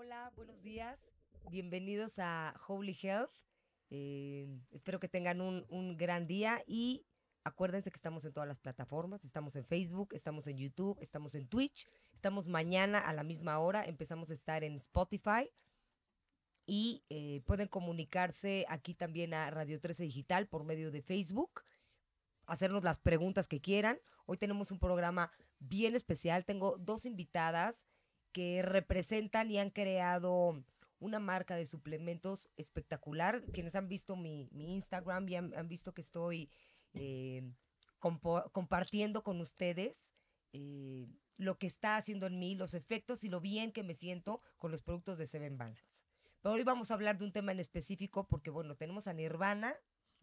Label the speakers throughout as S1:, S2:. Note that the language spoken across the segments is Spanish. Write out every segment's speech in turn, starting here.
S1: Hola, buenos días. Bienvenidos a Holy Health. Eh, espero que tengan un, un gran día y acuérdense que estamos en todas las plataformas. Estamos en Facebook, estamos en YouTube, estamos en Twitch. Estamos mañana a la misma hora. Empezamos a estar en Spotify. Y eh, pueden comunicarse aquí también a Radio 13 Digital por medio de Facebook hacernos las preguntas que quieran. Hoy tenemos un programa bien especial. Tengo dos invitadas que representan y han creado una marca de suplementos espectacular. Quienes han visto mi, mi Instagram y han, visto que estoy eh, compartiendo con ustedes eh, lo que está haciendo en mí, los efectos y lo bien que me siento con los productos de Seven Balance. Pero hoy vamos a hablar de un tema en específico porque, bueno, tenemos a Nirvana,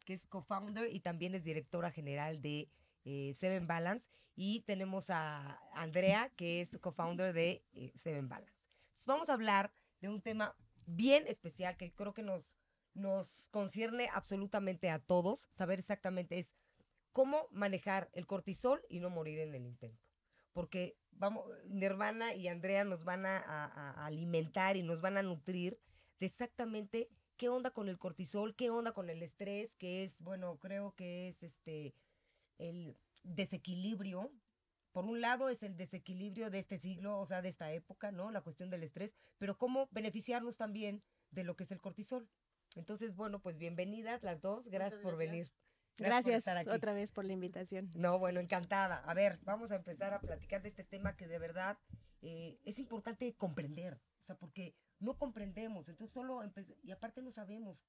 S1: que es co-founder y también es directora general de eh, Seven Balance. Y tenemos a Andrea, que es co-founder de eh, Seven Balance. Entonces, vamos a hablar de un tema bien especial que creo que nos, nos concierne absolutamente a todos. Saber exactamente es cómo manejar el cortisol y no morir en el intento. Porque vamos, Nirvana y Andrea nos van a, a, a alimentar y nos van a nutrir de exactamente qué onda con el cortisol, qué onda con el estrés, que es, bueno, creo que es este el desequilibrio. Por un lado es el desequilibrio de este siglo, o sea, de esta época, ¿no? La cuestión del estrés, pero cómo beneficiarnos también de lo que es el cortisol. Entonces, bueno, pues bienvenidas las dos, gracias, gracias. por venir.
S2: Gracias, gracias otra vez por la invitación.
S1: No, bueno, encantada. A ver, vamos a empezar a platicar de este tema que de verdad eh, es importante comprender, o sea, porque no comprendemos, entonces solo y aparte no sabemos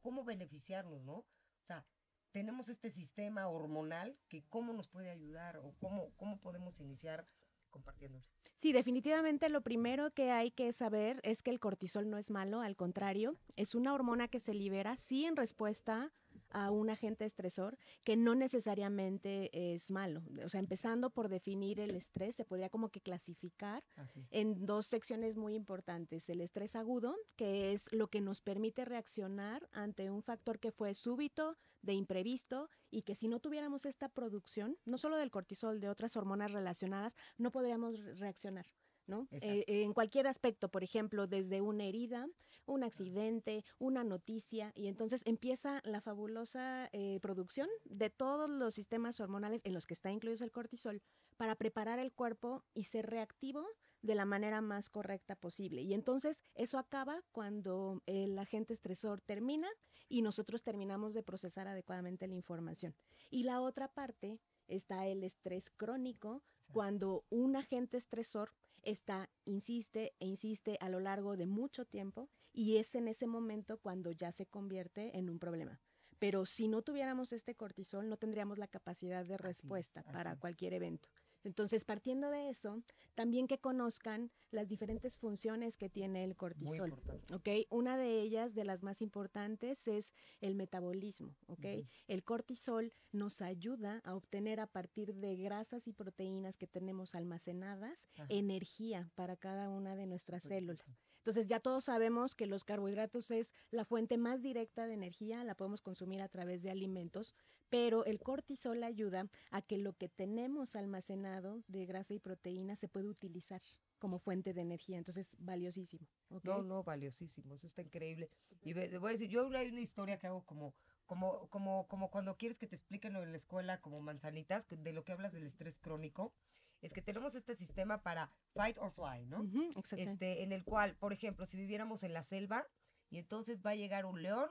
S1: cómo beneficiarnos, ¿no? O sea, tenemos este sistema hormonal que cómo nos puede ayudar o cómo, cómo podemos iniciar compartiéndoles.
S2: Sí, definitivamente lo primero que hay que saber es que el cortisol no es malo, al contrario, es una hormona que se libera, sí, en respuesta a un agente estresor que no necesariamente es malo. O sea, empezando por definir el estrés, se podría como que clasificar en dos secciones muy importantes. El estrés agudo, que es lo que nos permite reaccionar ante un factor que fue súbito, de imprevisto, y que si no tuviéramos esta producción, no solo del cortisol, de otras hormonas relacionadas, no podríamos reaccionar. ¿no? Eh, en cualquier aspecto, por ejemplo, desde una herida, un accidente, una noticia, y entonces empieza la fabulosa eh, producción de todos los sistemas hormonales en los que está incluido el cortisol para preparar el cuerpo y ser reactivo de la manera más correcta posible. Y entonces eso acaba cuando el agente estresor termina y nosotros terminamos de procesar adecuadamente la información. Y la otra parte está el estrés crónico, cuando un agente estresor está, insiste e insiste a lo largo de mucho tiempo y es en ese momento cuando ya se convierte en un problema. Pero si no tuviéramos este cortisol, no tendríamos la capacidad de respuesta así es, así para cualquier evento. Entonces, partiendo de eso, también que conozcan las diferentes funciones que tiene el cortisol. ¿ok? Una de ellas, de las más importantes, es el metabolismo. ¿ok? Uh -huh. El cortisol nos ayuda a obtener a partir de grasas y proteínas que tenemos almacenadas Ajá. energía para cada una de nuestras células. Entonces, ya todos sabemos que los carbohidratos es la fuente más directa de energía, la podemos consumir a través de alimentos, pero el cortisol ayuda a que lo que tenemos almacenado de grasa y proteína se puede utilizar como fuente de energía, entonces valiosísimo.
S1: ¿okay? No, no, valiosísimo, eso está increíble. Y le voy a decir, yo hay una historia que hago como, como, como, como cuando quieres que te expliquen en la escuela como manzanitas, de lo que hablas del estrés crónico, es que tenemos este sistema para fight or fly, ¿no? Uh -huh, este, en el cual, por ejemplo, si viviéramos en la selva y entonces va a llegar un león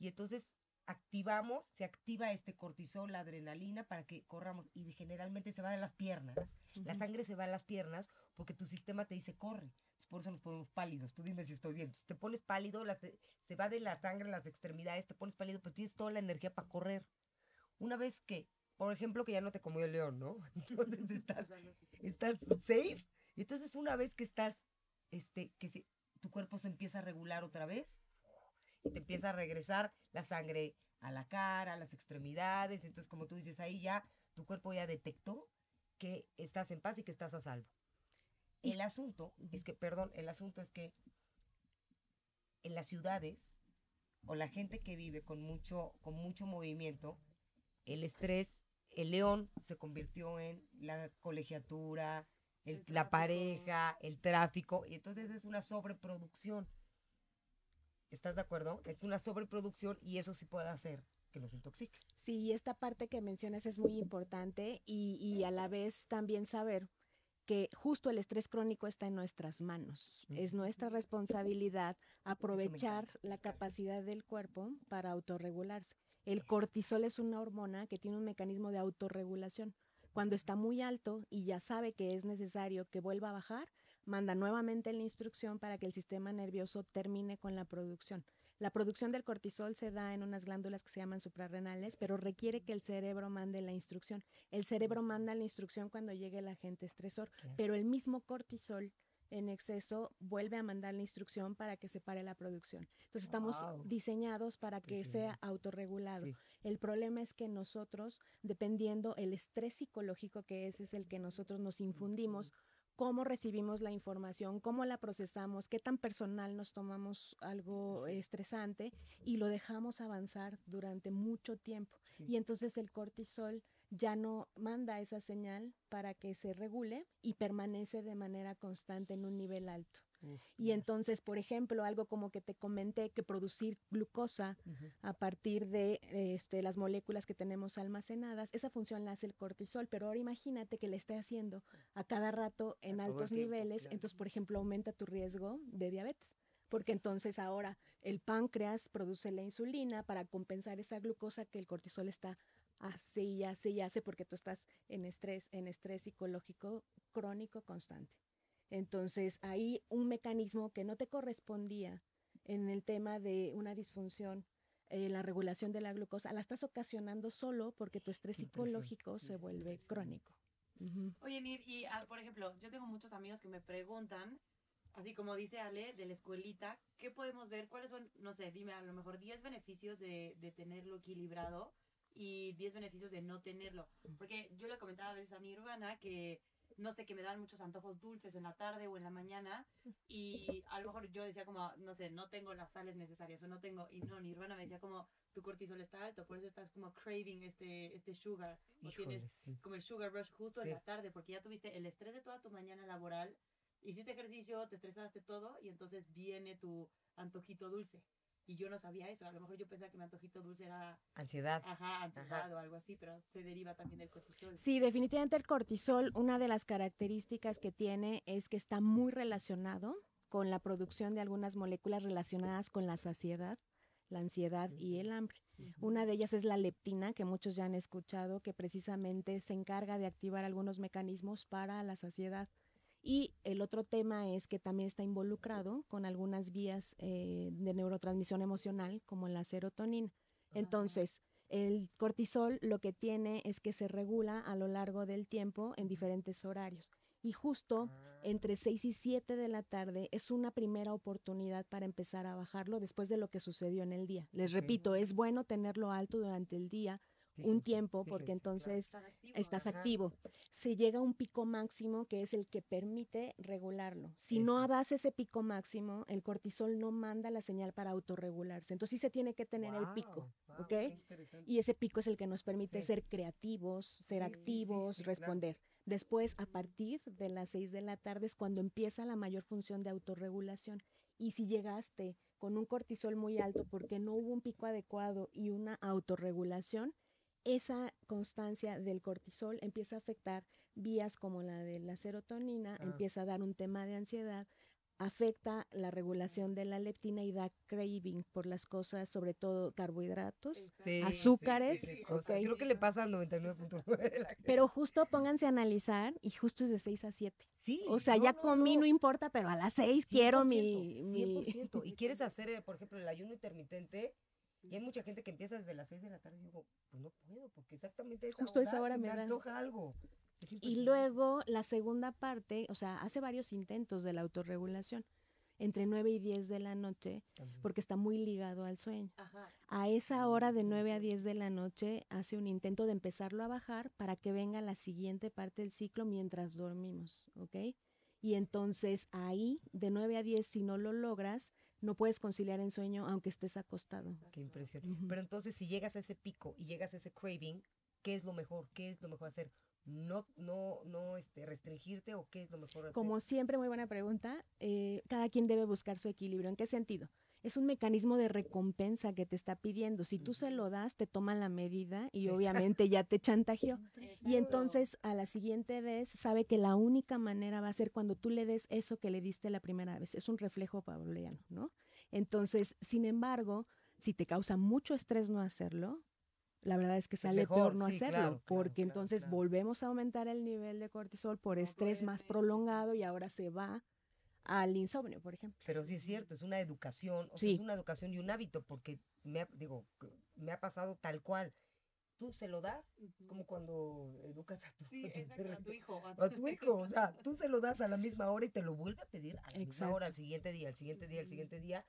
S1: y entonces activamos, se activa este cortisol, la adrenalina para que corramos y generalmente se va de las piernas. Uh -huh. La sangre se va a las piernas porque tu sistema te dice corre. Por eso nos ponemos pálidos. Tú dime si estoy bien. Si te pones pálido, la, se va de la sangre a las extremidades, te pones pálido, pero tienes toda la energía para correr. Una vez que, por ejemplo, que ya no te comió el león, ¿no? Entonces estás, estás safe. Y entonces una vez que estás, este, que se, tu cuerpo se empieza a regular otra vez, y te empieza a regresar la sangre a la cara, a las extremidades. Entonces, como tú dices, ahí ya tu cuerpo ya detectó que estás en paz y que estás a salvo. El asunto es que, perdón, el asunto es que en las ciudades o la gente que vive con mucho, con mucho movimiento, el estrés, el león se convirtió en la colegiatura, el- la pareja, el tráfico, y entonces es una sobreproducción. ¿Estás de acuerdo? Es una sobreproducción y eso sí puede hacer que nos intoxique.
S2: Sí, esta parte que mencionas es muy importante y, y a la vez también saber que justo el estrés crónico está en nuestras manos. Es nuestra responsabilidad aprovechar la capacidad del cuerpo para autorregularse. El cortisol es una hormona que tiene un mecanismo de autorregulación. Cuando está muy alto y ya sabe que es necesario que vuelva a bajar, manda nuevamente la instrucción para que el sistema nervioso termine con la producción. La producción del cortisol se da en unas glándulas que se llaman suprarrenales, pero requiere que el cerebro mande la instrucción. El cerebro manda la instrucción cuando llegue el agente estresor, pero el mismo cortisol en exceso vuelve a mandar la instrucción para que se pare la producción. Entonces estamos diseñados para que sea autorregulado.
S1: Sí.
S2: El problema es que nosotros, dependiendo el estrés psicológico que es, es el que nosotros nos infundimos, cómo recibimos la información, cómo la procesamos, qué tan personal nos tomamos algo estresante y lo dejamos avanzar durante mucho tiempo.
S1: Sí.
S2: Y entonces el cortisol ya no manda esa señal para que se regule y permanece de manera constante en un nivel alto.
S1: Uf,
S2: Y entonces, por ejemplo, algo como que te comenté que producir glucosa a partir de este, las moléculas que tenemos almacenadas, esa función la hace el cortisol, pero ahora imagínate que le esté haciendo a cada rato en altos
S1: tiempo,
S2: niveles,
S1: claro.
S2: entonces, por ejemplo, aumenta tu riesgo de diabetes. Porque entonces ahora el páncreas produce la insulina para compensar esa glucosa que el cortisol está hace y hace y hace porque tú estás en estrés, en estrés psicológico crónico constante. Entonces, ahí un mecanismo que no te correspondía en el tema de una disfunción, eh, la regulación de la glucosa, la estás ocasionando solo porque tu estrés psicológico
S1: Sí,
S2: se vuelve crónico.
S3: Oye, Nir, y ah, por ejemplo, yo tengo muchos amigos que me preguntan, así como dice Ale, de la escuelita, ¿qué podemos ver? ¿Cuáles son, no sé, dime a lo mejor 10 beneficios de, de tenerlo equilibrado y 10 beneficios de no tenerlo? Porque yo le comentaba a veces a mi hermana que, no sé, que me dan muchos antojos dulces en la tarde o en la mañana y a lo mejor yo decía como, no sé, no tengo las sales necesarias o no tengo, y no, mi hermana me decía como, tu cortisol está alto, por eso estás como craving este, este sugar o
S1: Híjole,
S3: tienes
S1: sí.
S3: como el sugar rush justo
S1: Sí.
S3: en la tarde, porque ya tuviste el estrés de toda tu mañana laboral, hiciste ejercicio, te estresaste todo y entonces viene tu antojito dulce. Y yo no sabía eso, a lo mejor yo pensaba que mi antojito dulce era,
S1: Ansiedad.
S3: ajá, ansiedad o algo así, pero se deriva también del cortisol.
S2: Sí, definitivamente el cortisol, una de las características que tiene es que está muy relacionado con la producción de algunas moléculas relacionadas con la saciedad, la ansiedad y el hambre. Una de ellas es la leptina, que muchos ya han escuchado, que precisamente se encarga de activar algunos mecanismos para la saciedad. Y el otro tema es que también está involucrado con algunas vías eh, de neurotransmisión emocional, como la serotonina. Entonces, el cortisol lo que tiene es que se regula a lo largo del tiempo en diferentes horarios. Y justo
S1: Ah,
S2: entre 6 y 7 de la tarde es una primera oportunidad para empezar a bajarlo después de lo que sucedió en el día. Les repito, es bueno tenerlo alto durante el día un tiempo porque entonces
S3: Estás activo,
S2: estás
S3: ajá.
S2: activo. Se llega a un pico máximo que es el que permite regularlo. Si no das ese pico máximo, el cortisol no manda la señal para autorregularse. Entonces sí se tiene que tener el pico,
S1: guau,
S2: ¿ok? Y ese pico es el que nos permite
S1: Sí.
S2: ser creativos, ser
S1: Sí, sí, sí,
S2: activos,
S1: claro.
S2: responder. Después, a partir de las 6 de la tarde es cuando empieza la mayor función de autorregulación. Y si llegaste con un cortisol muy alto porque no hubo un pico adecuado y una autorregulación, esa constancia del cortisol empieza a afectar vías como la de la serotonina,
S1: Ah.
S2: empieza a dar un tema de ansiedad, afecta la regulación de la leptina y da craving por las cosas, sobre todo carbohidratos.
S1: Sí,
S2: azúcares,
S1: sí, sí. Creo que le pasa al 99.9 de la gente.
S2: Pero justo pónganse a analizar y justo es de 6 a 7.
S1: Sí,
S2: O sea,
S1: no,
S2: ya
S1: no,
S2: comí, no,
S1: no.
S2: importa, pero a las 6 quiero mi...
S1: 100%,
S2: mi-
S1: 100%. Y quieres hacer, eh, por ejemplo, el ayuno intermitente. Y hay mucha gente que empieza desde las 6 de la tarde y digo, pues no puedo, porque exactamente a esa
S2: Justo a esa
S1: hora
S2: hora
S1: se
S2: me da.
S1: antoja algo.
S2: Y luego la segunda parte, o sea, hace varios intentos de la autorregulación, entre 9 y 10 de la noche,
S1: También.
S2: porque está muy ligado al sueño.
S3: Ajá.
S2: A esa hora de 9 a 10 de la noche hace un intento de empezarlo a bajar para que venga la siguiente parte del ciclo mientras dormimos, ¿ok? Y entonces ahí, de 9 a 10, si no lo logras, no puedes conciliar en sueño aunque estés acostado.
S1: Qué impresión. Pero entonces, si llegas a ese pico y llegas a ese craving, ¿qué es lo mejor? ¿Qué es lo mejor hacer? no, no, no este, restringirte o qué es lo mejor? hacer?
S2: Como siempre, muy buena pregunta. eh, cada quien debe buscar su equilibrio. ¿En qué sentido? Es un mecanismo de recompensa que te está pidiendo. Si tú se lo das, te toman la medida y
S1: Exacto.
S2: obviamente ya te chantajeó. Y entonces a la siguiente vez sabe que la única manera va a ser cuando tú le des eso que le diste la primera vez. Es un reflejo pavloviano, ¿no? Entonces, sin embargo, si te causa mucho estrés no hacerlo, la verdad es que sale
S1: mejor,
S2: peor no
S1: sí,
S2: hacerlo,
S1: claro,
S2: porque
S1: claro,
S2: entonces
S1: claro.
S2: volvemos a aumentar el nivel de cortisol por
S3: No
S2: estrés más prolongado y ahora se va al insomnio, por ejemplo.
S1: Pero sí es cierto, es una educación, o sea, es una educación y un hábito, porque me ha, digo, me ha pasado tal cual. Tú se lo das como cuando educas a tu,
S3: Sí,
S1: a tu
S3: exacto, a
S1: perrito,
S3: tu hijo.
S1: a tu hijo, o sea, tú se lo das a la misma hora y te lo vuelve a pedir a la misma hora, al siguiente día, al siguiente día, al siguiente día,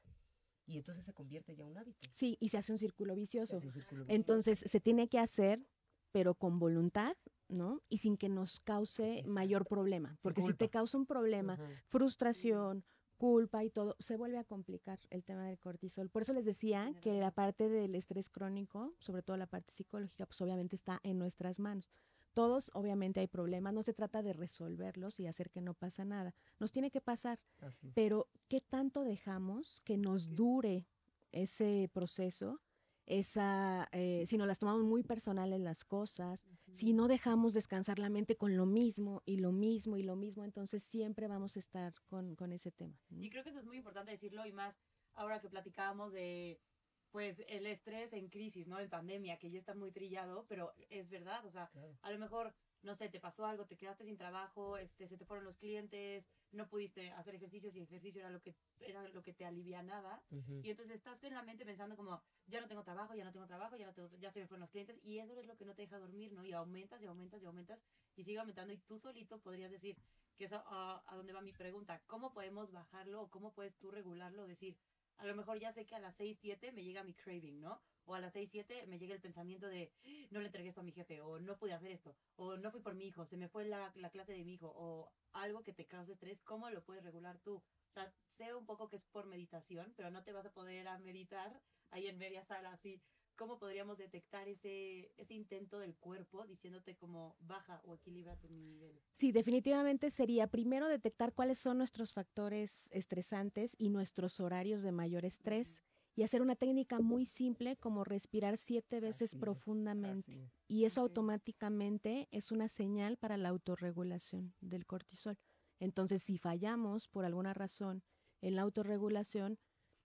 S1: y entonces se convierte ya en un hábito.
S2: Sí, y se hace un círculo
S1: Se
S2: vicioso.
S1: hace un círculo vicioso.
S2: Entonces se tiene que hacer, pero con voluntad, ¿no? Y sin que nos cause mayor problema. Porque si te causa un problema, frustración, culpa y todo, se vuelve a complicar el tema del cortisol. Por eso les decía que la parte del estrés crónico, sobre todo la parte psicológica, pues obviamente está en nuestras manos. Todos, obviamente, hay problemas. No se trata de resolverlos y hacer que no pasa nada. Nos tiene que pasar,
S1: Así
S2: pero ¿qué tanto dejamos que nos dure ese proceso? Esa, eh, si nos las tomamos muy personales las cosas, si no dejamos descansar la mente con lo mismo y lo mismo y lo mismo, entonces siempre vamos a estar con, con ese tema. ¿no?
S3: Y creo que eso es muy importante decirlo y más ahora que platicábamos de pues el estrés en crisis, ¿no? En pandemia, que ya está muy trillado, pero es verdad, o sea,
S1: Claro.
S3: a lo mejor, no sé, te pasó algo, te quedaste sin trabajo, este, se te fueron los clientes, no pudiste hacer ejercicios y ejercicio era lo que, era lo que te alivianaba.
S1: Ujú.
S3: Y entonces estás en la mente pensando como, ya no tengo trabajo, ya no tengo trabajo, ya, no tengo, ya se me fueron los clientes. Y eso es lo que no te deja dormir, ¿no? Y aumentas y aumentas y aumentas y sigue aumentando. Y tú solito podrías decir, que es a, a- a dónde va mi pregunta, ¿cómo podemos bajarlo o cómo puedes tú regularlo? Decir, a lo mejor ya sé que a las 6, 7 me llega mi craving, ¿no? O a las 6, 7 me llega el pensamiento de, no le entregué esto a mi jefe, o no pude hacer esto, o no fui por mi hijo, se me fue la, la clase de mi hijo, o algo que te cause estrés, ¿cómo lo puedes regular tú? O sea, sé un poco que es por meditación, pero no te vas a poder a meditar ahí en media sala así. ¿Cómo podríamos detectar ese, ese intento del cuerpo diciéndote como baja o equilibra tu nivel?
S2: Sí, definitivamente sería primero detectar cuáles son nuestros factores estresantes y nuestros horarios de mayor estrés y hacer una técnica muy simple como respirar siete veces
S1: Así
S2: profundamente.
S1: es.
S2: Y eso automáticamente es una señal para la autorregulación del cortisol. Entonces, si fallamos por alguna razón en la autorregulación,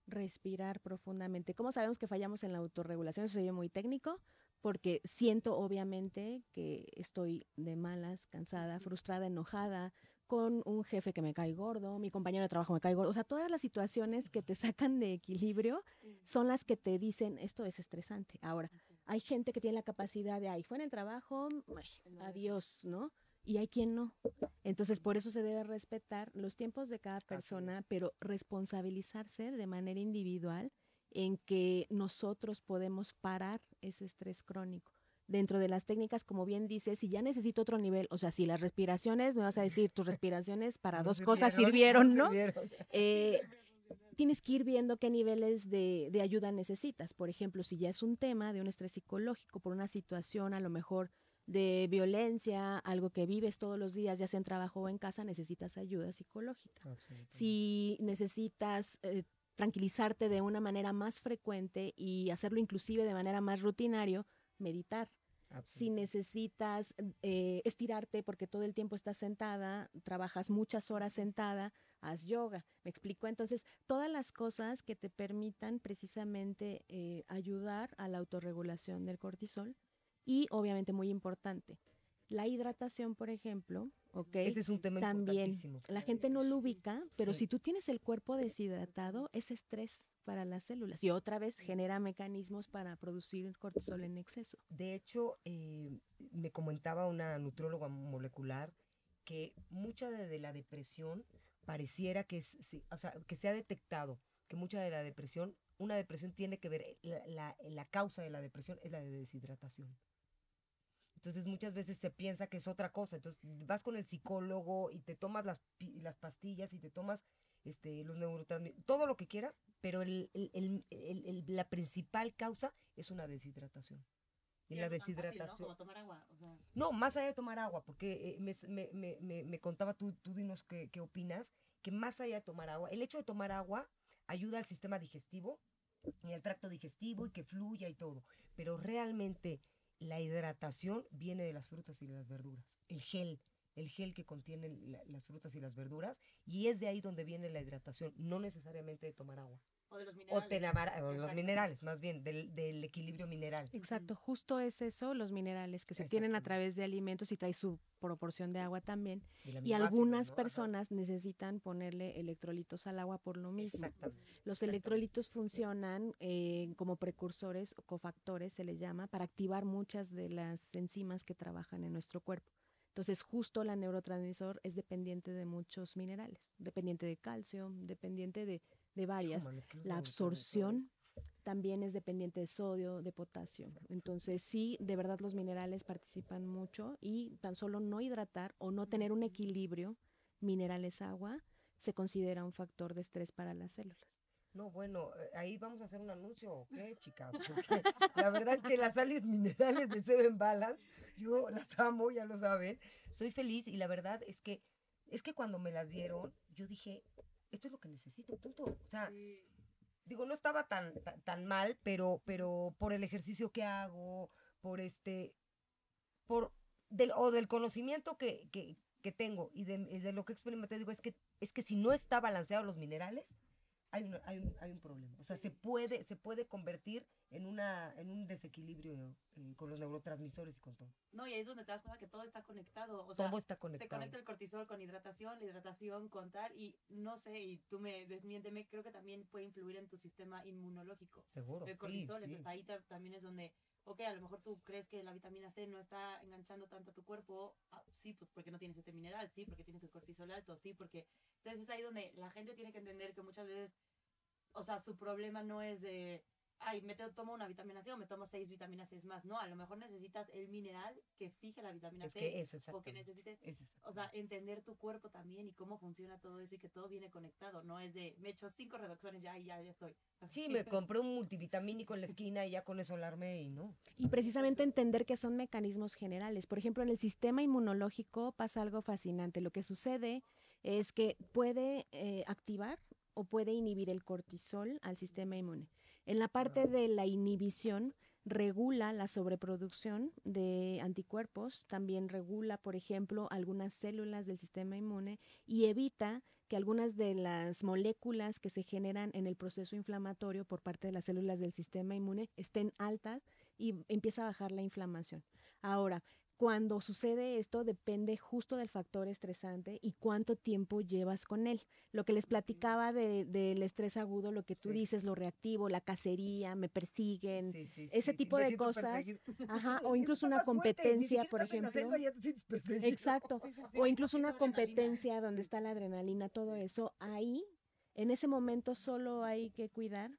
S2: respirar profundamente. ¿Cómo sabemos que fallamos en la autorregulación? Eso se oye muy técnico, porque siento obviamente que estoy de malas, cansada, frustrada, enojada, con un jefe que me cae gordo, mi compañero de trabajo me cae gordo. O sea, todas las situaciones que te sacan de equilibrio son las que te dicen esto es estresante. Ahora, hay gente que tiene la capacidad de, ay, fue en el trabajo, ay, adiós, ¿no? Y hay quien no. Entonces, por eso se debe respetar los tiempos de cada persona, pero responsabilizarse de manera individual en que nosotros podemos parar ese estrés crónico. Dentro de las técnicas, como bien dices, si ya necesito otro nivel, o sea, si las respiraciones, me vas a decir, tus respiraciones para
S1: No
S2: dos cosas
S1: sirvieron,
S2: sirvieron, ¿no?
S1: sirvieron.
S2: Eh, tienes que ir viendo qué niveles de, de ayuda necesitas. Por ejemplo, si ya es un tema de un estrés psicológico por una situación a lo mejor de violencia, algo que vives todos los días, ya sea en trabajo o en casa, necesitas ayuda psicológica. Si necesitas eh, tranquilizarte de una manera más frecuente y hacerlo inclusive de manera más rutinario, meditar. Si necesitas eh, estirarte porque todo el tiempo estás sentada, trabajas muchas horas sentada, haz yoga. ¿Me explico? Entonces, todas las cosas que te permitan precisamente eh, ayudar a la autorregulación del cortisol y, obviamente, muy importante, la hidratación, por ejemplo, ¿ok?
S1: Ese es un tema
S2: También,
S1: importantísimo.
S2: la gente no lo ubica, pero
S1: Sí.
S2: si tú tienes el cuerpo deshidratado, es estrés para las células y otra vez genera mecanismos para producir cortisol en exceso.
S1: De hecho, eh, me comentaba una nutrióloga molecular que mucha de, de la depresión pareciera que, es- sí, o sea, que se ha detectado que mucha de la depresión, una depresión tiene que ver, la, la- la causa de la depresión es la de deshidratación. Entonces muchas veces se piensa que es otra cosa. Entonces vas con el psicólogo y te tomas las, las pastillas y te tomas este, los neurotransmisores, todo lo que quieras, pero el- el- el- la principal causa es una deshidratación. y la
S3: tan fácil, ¿no?
S1: deshidratación.
S3: Tomar agua. O sea,
S1: No, más allá de tomar agua, porque eh, me, me- me- me- me contaba tú, tú dinos qué, qué opinas, que más allá de tomar agua, el hecho de tomar agua ayuda al sistema digestivo y al tracto digestivo y que fluya y todo, pero realmente la hidratación viene de las frutas y de las verduras, el gel, el gel que contiene la- las frutas y las verduras, y es de ahí donde viene la hidratación, no necesariamente de tomar agua,
S3: o de los
S1: o,
S3: minerales.
S1: o los
S3: Exacto.
S1: minerales, más bien, del, del equilibrio mineral.
S2: Exacto, justo es eso, los minerales que se obtienen a través de alimentos y trae su proporción de agua también. Y algunas
S1: ¿no? Ajá.
S2: personas necesitan ponerle electrolitos al agua por lo mismo.
S1: Exactamente.
S2: Los
S1: exactamente.
S2: electrolitos funcionan eh, como precursores o cofactores, se les llama, para activar muchas de las enzimas que trabajan en nuestro cuerpo. Entonces, justo la neurotransmisor es dependiente de muchos minerales, dependiente de calcio, dependiente de, de varias.
S1: Es que
S2: La absorción también es dependiente de sodio, de potasio. Entonces, sí, de verdad los minerales participan mucho y tan solo no hidratar o no tener un equilibrio minerales-agua se considera un factor de estrés para las células.
S1: No, bueno, eh, ahí vamos a hacer un anuncio, ¿o ¿qué, chicas? Porque la verdad es que las sales minerales de Seven Balance, yo las amo, ya lo saben. Soy feliz y la verdad es que, es que cuando me las dieron, yo dije, esto es lo que necesito, punto. O sea,
S3: Sí.
S1: digo, no estaba tan, tan, tan mal, pero, pero por el ejercicio que hago, por este, por, del, o del conocimiento que, que, que tengo y de, de lo que experimenté, digo, es que, es que si no está balanceado los minerales, hay un, hay un, hay un problema. O sea, se puede, se puede convertir en, una, en un desequilibrio eh, con los neurotransmisores y con todo.
S3: No, y ahí es donde te das cuenta que todo está conectado. O sea,
S1: todo está
S3: se
S1: conectado.
S3: conecta el cortisol con hidratación, la hidratación con tal, y no sé, y tú me desmiénteme, creo que también puede influir en tu sistema inmunológico.
S1: Seguro.
S3: El cortisol,
S1: sí.
S3: entonces ahí ta- también es donde, ok, a lo mejor tú crees que la vitamina C no está enganchando tanto a tu cuerpo, ah, sí, pues porque no tienes este mineral, sí, porque tienes el cortisol alto, sí, porque... Entonces es ahí donde la gente tiene que entender que muchas veces, o sea, su problema no es de, ay, me tomo una vitamina C o me tomo seis vitaminas C más, no, a lo mejor necesitas el mineral que fije la vitamina
S1: Es
S3: C
S1: que es
S3: o que necesites
S1: es
S3: o sea, entender tu cuerpo también y cómo funciona todo eso y que todo viene conectado. No es de, me echo cinco reducciones ya y ya, ya estoy.
S1: Sí, me compré un multivitamínico en la esquina y ya con eso alarmé y no.
S2: Y precisamente entender que son mecanismos generales. Por ejemplo, en el sistema inmunológico pasa algo fascinante. Lo que sucede es que puede eh, activar o puede inhibir el cortisol al sistema inmune. En la parte de la inhibición regula la sobreproducción de anticuerpos, también regula, por ejemplo, algunas células del sistema inmune y evita que algunas de las moléculas que se generan en el proceso inflamatorio por parte de las células del sistema inmune estén altas y empieza a bajar la inflamación. Ahora, cuando sucede esto depende justo del factor estresante y cuánto tiempo llevas con él. Lo que les platicaba de- del estrés agudo, lo que tú
S1: Sí.
S2: dices, lo reactivo, la cacería, me persiguen,
S1: Sí, sí,
S2: ese tipo de cosas, ajá, o incluso una
S1: fuerte,
S2: competencia, por ejemplo.
S1: selva.
S2: Exacto. O incluso una competencia donde está la adrenalina, todo eso, ahí, en ese momento solo hay que cuidar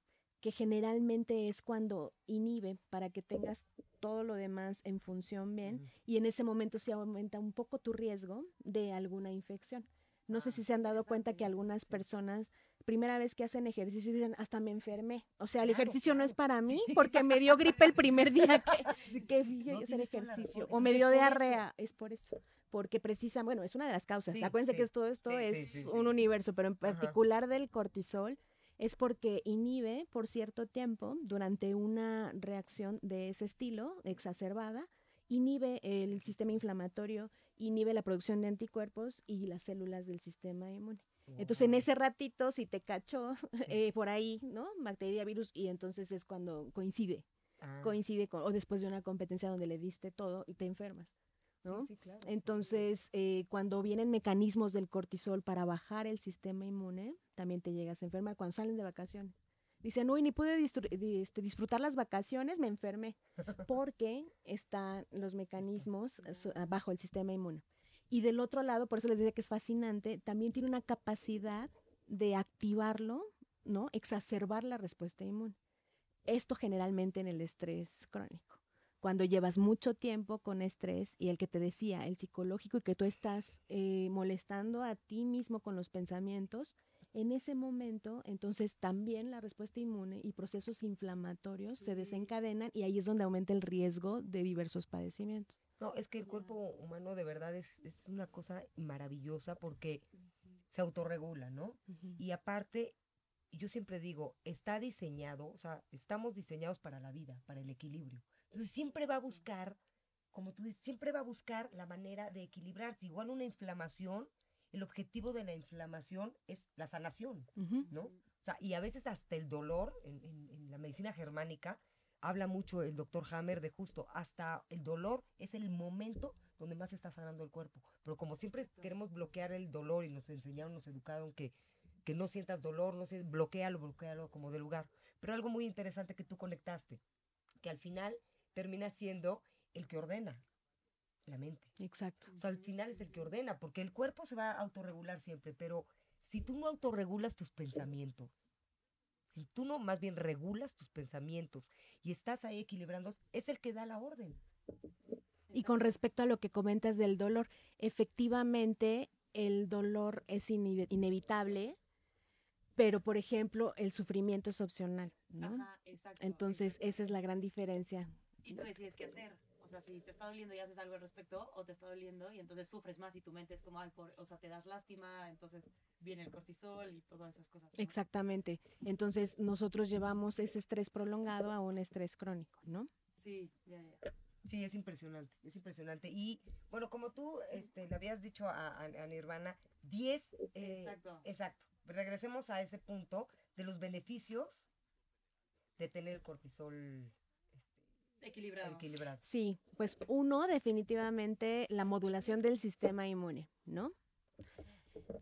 S2: que generalmente es cuando inhibe para que tengas todo lo demás en función bien y en ese momento se aumenta un poco tu riesgo de alguna infección. No sé
S3: Ah,
S2: si se han dado cuenta que algunas
S1: sí.
S2: personas, primera vez que hacen ejercicio, dicen, hasta me enfermé. O sea, el
S1: Claro,
S2: ejercicio no es para mí porque me dio gripe el primer día que,
S1: Sí,
S2: que fui a
S1: no,
S2: hacer ejercicio. O me dio diarrea. Es por eso. Porque precisa, bueno, es una de las causas.
S1: Sí,
S2: Acuérdense
S1: sí.
S2: que todo esto
S1: Sí, sí,
S2: es
S1: sí, sí,
S2: un
S1: sí.
S2: universo, pero en
S1: Ajá.
S2: particular del cortisol es porque inhibe por cierto tiempo durante una reacción de ese estilo exacerbada, inhibe el sistema inflamatorio, inhibe la producción de anticuerpos y las células del sistema inmune. Entonces en ese ratito si te cachó eh, por ahí, ¿no? Bacteria, virus y entonces es cuando coincide,
S1: Ah,
S2: coincide con o después de una competencia donde le diste todo y te enfermas.
S1: Sí,
S2: ¿no?
S1: sí, claro, sí.
S2: Entonces, eh, cuando vienen mecanismos del cortisol para bajar el sistema inmune, también te llegas a enfermar cuando salen de vacaciones. Dicen, uy, ni pude este, disfrutar las vacaciones, me enfermé, porque están los mecanismos ah, bajo el sistema inmune. Y del otro lado, por eso les decía que es fascinante, también tiene una capacidad de activarlo, ¿no? Exacerbar la respuesta inmune. Esto generalmente en el estrés crónico cuando llevas mucho tiempo con estrés y el que te decía, el psicológico y que tú estás eh, molestando a ti mismo con los pensamientos, en ese momento, entonces también la respuesta inmune y procesos inflamatorios se desencadenan y ahí es donde aumenta el riesgo de diversos padecimientos.
S1: No, es que el cuerpo humano de verdad es, es una cosa maravillosa porque se autorregula, ¿no? Y aparte, yo siempre digo, está diseñado, o sea, estamos diseñados para la vida, para el equilibrio. Entonces siempre va a buscar, como tú dices, siempre va a buscar la manera de equilibrarse. Igual una inflamación, el objetivo de la inflamación es la sanación, ¿no? O sea, y a veces hasta el dolor, en, en- en la medicina germánica, habla mucho el doctor Hammer de justo, hasta el dolor es el momento donde más se está sanando el cuerpo. Pero como siempre queremos bloquear el dolor y nos enseñaron, nos educaron que, que no sientas dolor, no sé, bloquealo, bloquealo como de lugar. Pero algo muy interesante que tú conectaste, que al final termina siendo el que ordena la mente.
S2: Exacto.
S1: O sea, al final es el que ordena, porque el cuerpo se va a autorregular siempre, pero si tú no autorregulas tus pensamientos, si tú no más bien regulas tus pensamientos y estás ahí equilibrando, es el que da la orden.
S2: Y con respecto a lo que comentas del dolor, efectivamente el dolor es ine- inevitable, pero por ejemplo el sufrimiento es opcional, ¿no?
S3: Ajá, exacto.
S2: Entonces esa es la gran diferencia.
S3: Y tú decides qué hacer. O sea, si te está doliendo y haces algo al respecto, o te está doliendo y entonces sufres más y tu mente es como, ay, por, o sea, te das lástima, entonces viene el cortisol y todas esas cosas. ¿no?
S2: Exactamente. Entonces nosotros llevamos ese estrés prolongado a un estrés crónico, ¿no?
S3: Sí, ya, ya.
S1: Sí, es impresionante, es impresionante. Y bueno, como tú este, le habías dicho a, a- a Nirvana, 10... eh,
S3: Exacto.
S1: Exacto. Regresemos a ese punto de los beneficios de tener el cortisol
S3: Equilibrado.
S1: equilibrado.
S2: Sí, pues uno, definitivamente la modulación del sistema inmune, ¿no?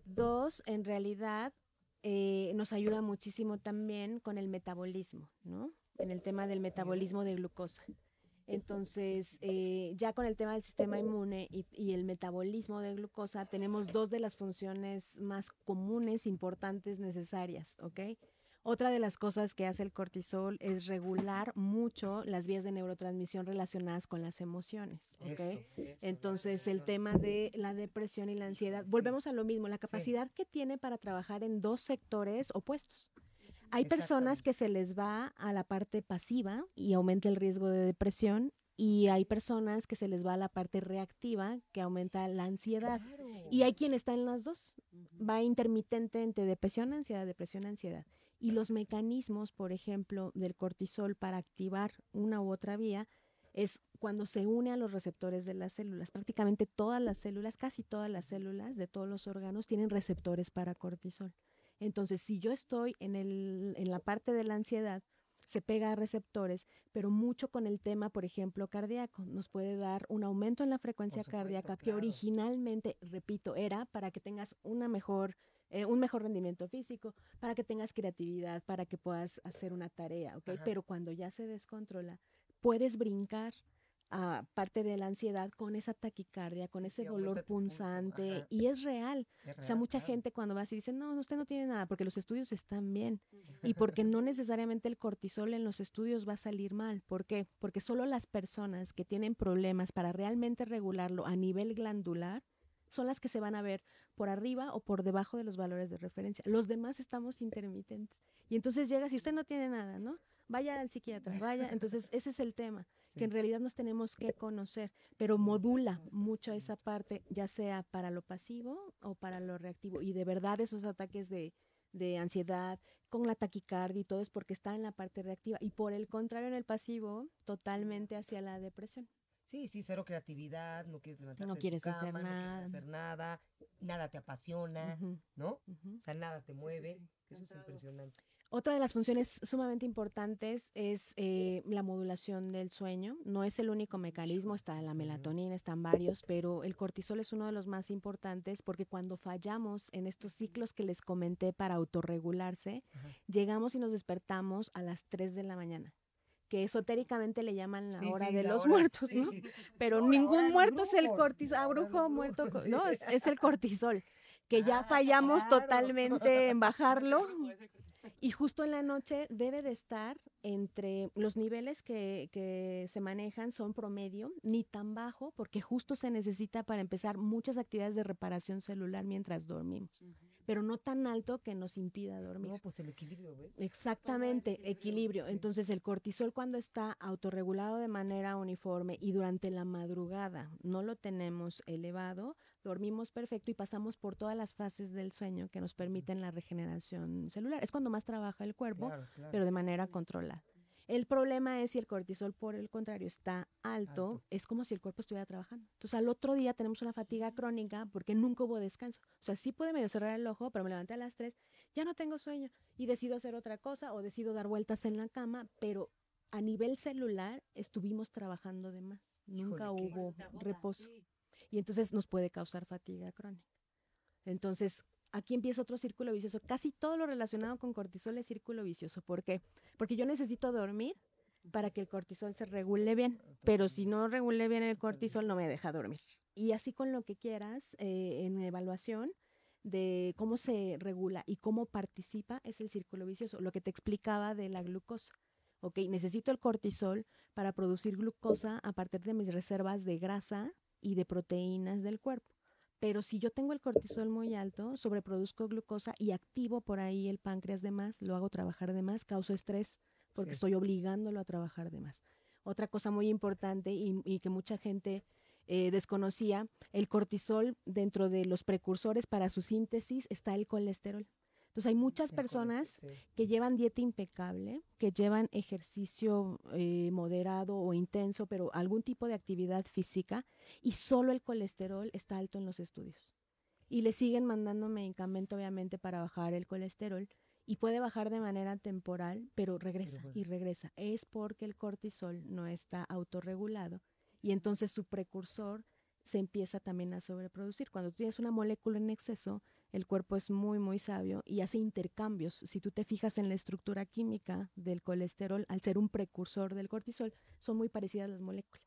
S2: Dos, en realidad eh, nos ayuda muchísimo también con el metabolismo, ¿no? En el tema del metabolismo de glucosa. Entonces, eh, ya con el tema del sistema inmune y, y el metabolismo de glucosa, tenemos dos de las funciones más comunes, importantes, necesarias, ¿ok? Otra de las cosas que hace el cortisol es regular mucho las vías de neurotransmisión relacionadas con las emociones, ¿ok?
S1: Eso, eso,
S2: Entonces, el tema de la depresión y la ansiedad, volvemos a lo mismo, la capacidad que tiene para trabajar en dos sectores opuestos. Hay personas que se les va a la parte pasiva y aumenta el riesgo de depresión y hay personas que se les va a la parte reactiva que aumenta la ansiedad.
S1: Claro.
S2: Y hay quien está en las dos, va intermitente entre depresión, ansiedad, depresión, ansiedad. Y los mecanismos, por ejemplo, del cortisol para activar una u otra vía es cuando se une a los receptores de las células. Prácticamente todas las células, casi todas las células de todos los órganos tienen receptores para cortisol. Entonces, si yo estoy en, el, en la parte de la ansiedad, se pega a receptores, pero mucho con el tema, por ejemplo, cardíaco. Nos puede dar un aumento en la frecuencia
S1: supuesto,
S2: cardíaca que originalmente, repito, era para que tengas una mejor, eh, un mejor rendimiento físico, para que tengas creatividad, para que puedas hacer una tarea, ¿ok?
S1: Ajá.
S2: Pero cuando ya se descontrola, puedes brincar a parte de la ansiedad con esa taquicardia, con ese dolor punzante,
S1: ajá.
S2: y es real.
S1: Es
S2: O sea, mucha
S1: claro.
S2: gente cuando va así dice, no, usted no tiene nada, porque los estudios están bien. Y porque no necesariamente el cortisol en los estudios va a salir mal. ¿Por qué? Porque solo las personas que tienen problemas para realmente regularlo a nivel glandular son las que se van a ver por arriba o por debajo de los valores de referencia. Los demás estamos intermitentes. Y entonces llega, si usted no tiene nada, ¿no? Vaya al psiquiatra, vaya. Entonces, ese es el tema, que en realidad nos tenemos que conocer, pero modula mucho esa parte, ya sea para lo pasivo o para lo reactivo. Y de verdad esos ataques de, de ansiedad, con la taquicardia y todo es porque está en la parte reactiva. Y por el contrario, en el pasivo, totalmente hacia la depresión.
S1: Sí, sí, cero creatividad, no quieres levantarte de tu
S2: quieres hacer
S1: cama, no quieres
S2: nada.
S1: hacer nada, nada te apasiona, ¿no? O sea, nada te
S3: Sí, sí,
S1: mueve.
S3: sí,
S1: Eso es impresionante.
S2: Otra de las funciones sumamente importantes es eh, la modulación del sueño. No es el único mecanismo, está la melatonina, están varios, pero el cortisol es uno de los más importantes porque cuando fallamos en estos ciclos que les comenté para autorregularse,
S1: Ajá.
S2: llegamos y nos despertamos a las 3 de la mañana, que esotéricamente le llaman la
S1: Sí,
S2: hora
S1: sí,
S2: de los
S1: hora,
S2: muertos,
S1: sí.
S2: ¿no? Pero ningún muerto es el cortisol, ah, brujo, muerto, no, es, es el cortisol, que ya
S1: Ah,
S2: fallamos
S1: claro.
S2: totalmente en bajarlo. Y justo en la noche debe de estar entre los niveles que, que se manejan son promedio, ni tan bajo, porque justo se necesita para empezar muchas actividades de reparación celular mientras dormimos. Pero no tan alto que nos impida dormir.
S1: No, pues el equilibrio, ¿ves?
S2: Exactamente,
S3: equilibrio,
S2: equilibrio.
S1: sí.
S2: Entonces el cortisol cuando está autorregulado de manera uniforme y durante la madrugada no lo tenemos elevado, dormimos perfecto y pasamos por todas las fases del sueño que nos permiten la regeneración celular. Es cuando más trabaja el cuerpo,
S1: Claro, claro.
S2: pero de manera controlada. El problema es si el cortisol, por el contrario, está alto,
S1: Alto.
S2: es como si el cuerpo estuviera trabajando. Entonces, al otro día tenemos una fatiga crónica porque nunca hubo descanso. O sea, sí puede medio cerrar el ojo, pero me levanté a las 3, ya no tengo sueño y decido hacer otra cosa o decido dar vueltas en la cama, pero a nivel celular estuvimos trabajando de más. Nunca
S1: Híjole,
S2: hubo reposo
S3: sí.
S2: y entonces nos puede causar fatiga crónica. Entonces, aquí empieza otro círculo vicioso. Casi todo lo relacionado con cortisol es círculo vicioso. ¿Por qué? Porque yo necesito dormir para que el cortisol se regule bien, pero si no regule bien el cortisol no me deja dormir. Y así con lo que quieras eh, en evaluación de cómo se regula y cómo participa es el círculo vicioso, lo que te explicaba de la glucosa. Ok, necesito el cortisol para producir glucosa a partir de mis reservas de grasa y de proteínas del cuerpo. Pero si yo tengo el cortisol muy alto, sobreproduzco glucosa y activo por ahí el páncreas de más, lo hago trabajar de más, causo estrés porque
S1: Sí.
S2: estoy obligándolo a trabajar de más. Otra cosa muy importante y, y que mucha gente eh, desconocía, el cortisol dentro de los precursores para su síntesis está el colesterol. Entonces hay muchas personas
S1: sí.
S2: que llevan dieta impecable, que llevan ejercicio eh, moderado o intenso, pero algún tipo de actividad física, y solo el colesterol está alto en los estudios. Y le siguen mandando medicamento, obviamente, para bajar el colesterol, y puede bajar de manera temporal, pero regresa
S1: bueno.
S2: y regresa. Es porque el cortisol no está autorregulado, y entonces su precursor se empieza también a sobreproducir. Cuando tú tienes una molécula en exceso, el cuerpo es muy, muy sabio y hace intercambios. Si tú te fijas en la estructura química del colesterol, al ser un precursor del cortisol, son muy parecidas las moléculas.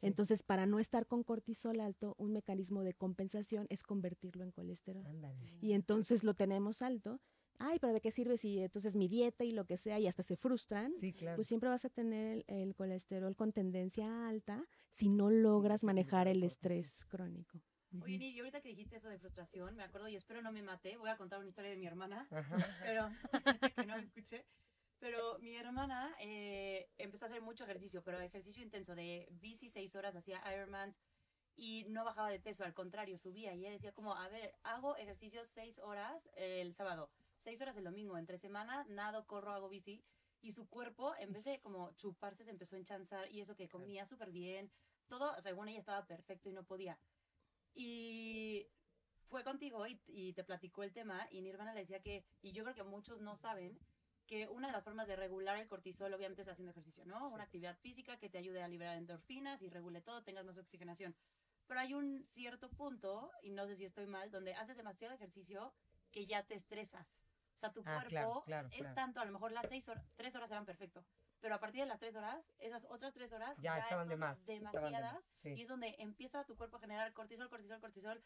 S1: Sí.
S2: Entonces, para no estar con cortisol alto, un mecanismo de compensación es convertirlo en colesterol.
S1: Ándale.
S2: Y entonces lo tenemos alto. Ay, pero ¿de qué sirve si entonces mi dieta y lo que sea y hasta se frustran?
S1: Sí, claro.
S2: Pues siempre vas a tener el, el colesterol con tendencia alta si no logras manejar el
S1: el cortisol.
S2: Estrés crónico.
S3: Oye. Nid, y ahorita que dijiste eso de frustración, me acuerdo y espero no me mate, voy a contar una historia de mi hermana, pero que no me escuché. Pero mi hermana eh, empezó a hacer mucho ejercicio, pero ejercicio intenso, de bici seis horas, hacía Ironmans y no bajaba de peso, al contrario, subía. Y ella decía como, a ver, hago ejercicio seis horas el sábado, seis horas el domingo, entre semana nado, corro, hago bici. Y su cuerpo, en vez de como chuparse, se empezó a enchanzar y eso que comía súper bien. Todo, según ella, estaba perfecto y no podía. Y fue contigo y, y te platicó el tema y mi hermana le decía que, y yo creo que muchos no saben, que una de las formas de regular el cortisol obviamente es haciendo ejercicio, ¿no?
S1: Sí.
S3: Una actividad física que te ayude a liberar endorfinas y regule todo, tengas más oxigenación. Pero hay un cierto punto, y no sé si estoy mal, donde haces demasiado ejercicio que ya te estresas. O sea, tu
S1: Ah,
S3: cuerpo
S1: claro, claro,
S3: es
S1: claro.
S3: tanto, a lo mejor las seis horas, tres horas eran perfecto, pero a partir de las tres horas, esas otras tres horas
S1: Ya estaban de más, estaban de más,
S3: demasiadas
S1: sí.
S3: y es donde empieza tu cuerpo a generar cortisol, cortisol, cortisol.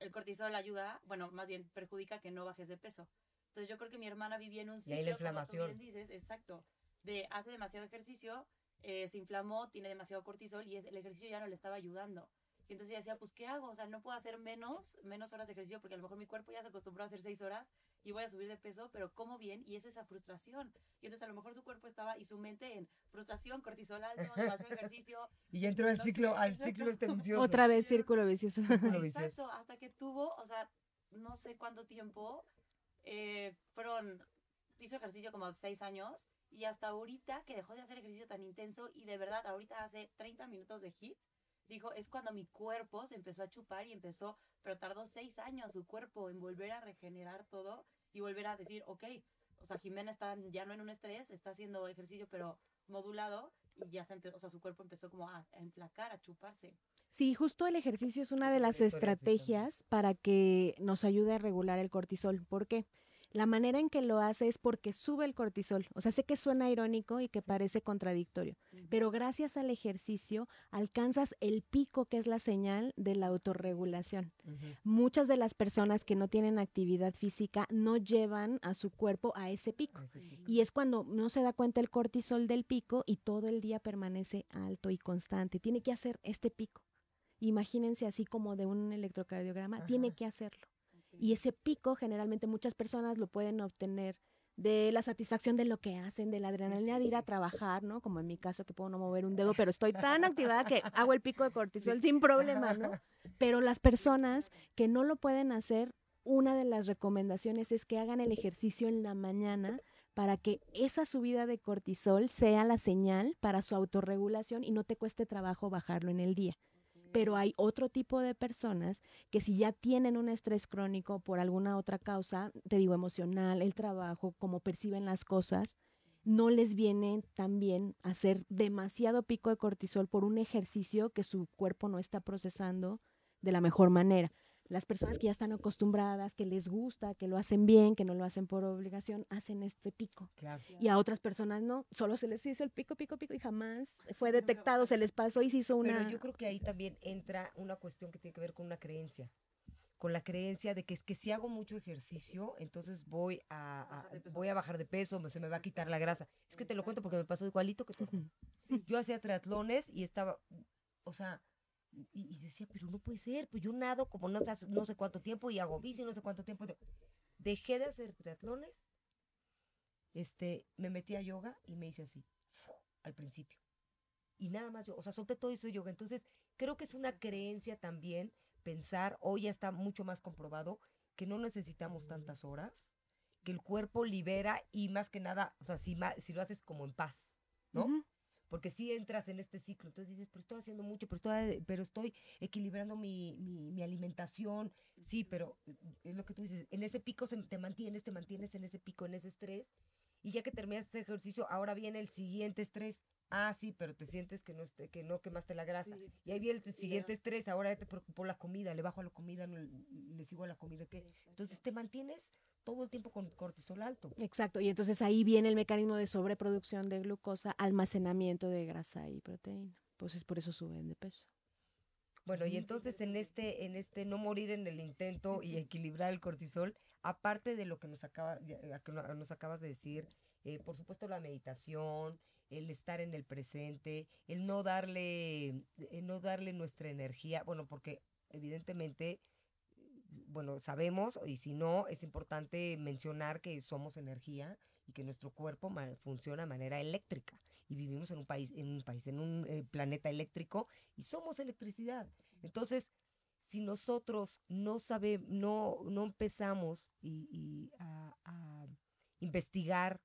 S3: El cortisol ayuda, bueno, más bien perjudica que no bajes de peso. Entonces yo creo que mi hermana vivía en un
S1: Y
S3: ciclo,
S1: ahí la
S3: como tú
S1: inflamación.
S3: bien dices, exacto, de hace demasiado ejercicio, eh, se inflamó, tiene demasiado cortisol y es- el ejercicio ya no le estaba ayudando. Y entonces ella decía, pues, ¿qué hago? O sea, no puedo hacer menos, menos horas de ejercicio porque a lo mejor mi cuerpo ya se acostumbró a hacer seis horas y voy a subir de peso, pero como bien y es esa frustración. Y entonces a lo mejor su cuerpo estaba y su mente en frustración, cortisol alto, demasiado ejercicio.
S1: Y ya entró al ciclo, al
S3: exacto.
S1: ciclo este vicioso.
S2: Otra vez círculo vicioso.
S1: Círculo vicioso.
S3: Exacto, hasta que tuvo, o sea, no sé cuánto tiempo, eh, fueron, hizo ejercicio como seis años y hasta ahorita que dejó de hacer ejercicio tan intenso y de verdad ahorita hace 30 minutos de hit, dijo, es cuando mi cuerpo se empezó a chupar y empezó, pero tardó seis años su cuerpo en volver a regenerar todo y volver a decir, ok, o sea, Jimena está ya no en un estrés, está haciendo ejercicio pero modulado y ya se empezó, o sea, su cuerpo empezó como a, a enflacar, a chuparse.
S2: Sí, justo el ejercicio es una de las estrategias para que nos ayude a regular el cortisol. ¿Por qué? La manera en que lo hace es porque sube el cortisol. O sea, sé que suena irónico y que parece contradictorio, pero gracias al ejercicio alcanzas el pico que es la señal de la autorregulación. Muchas de las personas que no tienen actividad física no llevan a su cuerpo a ese pico. Y es cuando no se da cuenta el cortisol del pico y todo el día permanece alto y constante. Tiene que hacer este pico. Imagínense así como de un electrocardiograma, tiene que hacerlo. Y ese pico generalmente muchas personas lo pueden obtener de la satisfacción de lo que hacen, de la adrenalina de ir a trabajar, ¿no? Como en mi caso que puedo no mover un dedo, pero estoy tan activada que hago el pico de cortisol sin problema, ¿no? Pero las personas que no lo pueden hacer, una de las recomendaciones es que hagan el ejercicio en la mañana para que esa subida de cortisol sea la señal para su autorregulación y no te cueste trabajo bajarlo en el día. Pero hay otro tipo de personas que si ya tienen un estrés crónico por alguna otra causa, te digo emocional, el trabajo, cómo perciben las cosas, no les viene tan bien hacer demasiado pico de cortisol por un ejercicio que su cuerpo no está procesando de la mejor manera. Las personas que ya están acostumbradas, que les gusta, que lo hacen bien, que no lo hacen por obligación, hacen este pico.
S1: Claro.
S2: Y a otras personas no, solo se les hizo el pico, pico, pico y jamás fue detectado, se les pasó y se hizo una...
S1: Pero yo creo que ahí también entra una cuestión que tiene que ver con una creencia. Con la creencia de que es que si hago mucho ejercicio, entonces voy a, a-
S3: Bajar de peso.
S1: voy a bajar de peso, se me va a quitar la grasa. Es que te lo cuento porque me pasó igualito que tú. Yo hacía triatlones y estaba, o sea, y, y decía, pero no puede ser, pues yo nado como no no sé cuánto tiempo y hago bici, no sé cuánto tiempo. Dejé de hacer triatlones, este, me metí a yoga y me hice así, al principio. Y nada más yo, o sea, solté todo eso de yoga. Entonces, creo que es una creencia también pensar, hoy ya está mucho más comprobado, que no necesitamos tantas horas, que el cuerpo libera y más que nada, o sea, si, si lo haces como en paz, ¿no?
S2: Ujú.
S1: Porque si entras en este ciclo, entonces dices, pero estoy haciendo mucho, pero estoy, pero estoy equilibrando mi, mi, mi alimentación. Sí, pero eh, es lo que tú dices, en ese pico se, te mantienes, te mantienes en ese pico, en ese estrés. Y ya que terminas ese ejercicio, ahora viene el siguiente estrés. Ah, sí, pero te sientes que no, que no quemaste la grasa.
S3: Sí.
S1: Y ahí viene el
S3: ya.
S1: siguiente estrés, ahora ya te preocupó la comida, le bajo a la comida, no, le sigo a la comida. ¿qué? Entonces te mantienes todo el tiempo con cortisol alto.
S2: Exacto, y entonces ahí viene el mecanismo de sobreproducción de glucosa, almacenamiento de grasa y proteína. Pues es por eso suben de peso.
S1: Bueno, y entonces en este, en este no morir en el intento y equilibrar el cortisol, aparte de lo que nos acaba, nos acabas de decir, eh, por supuesto la meditación, el estar en el presente, el no darle, el no darle nuestra energía, bueno, porque evidentemente, bueno, sabemos, y si no, es importante mencionar que somos energía y que nuestro cuerpo funciona de manera eléctrica y vivimos en un país, en un país, en un eh, planeta eléctrico y somos electricidad. Entonces, si nosotros no sabemos, no, no empezamos y, a investigar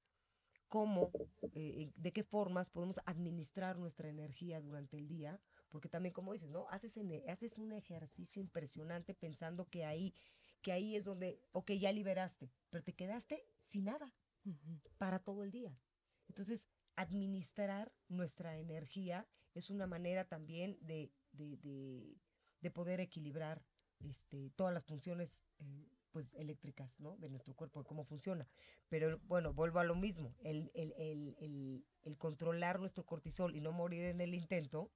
S1: cómo, eh, de qué formas podemos administrar nuestra energía durante el día, porque también como dices, ¿no? Haces, ene- haces un ejercicio impresionante pensando que ahí, que ahí es donde, ok, ya liberaste, pero te quedaste sin nada para todo el día. Entonces, administrar nuestra energía es una manera también de, de, de- de poder equilibrar este, todas las funciones eh, pues, eléctricas ¿no? de nuestro cuerpo, de cómo funciona. Pero bueno, vuelvo a lo mismo, el- el- el- el controlar nuestro cortisol y no morir en el intento,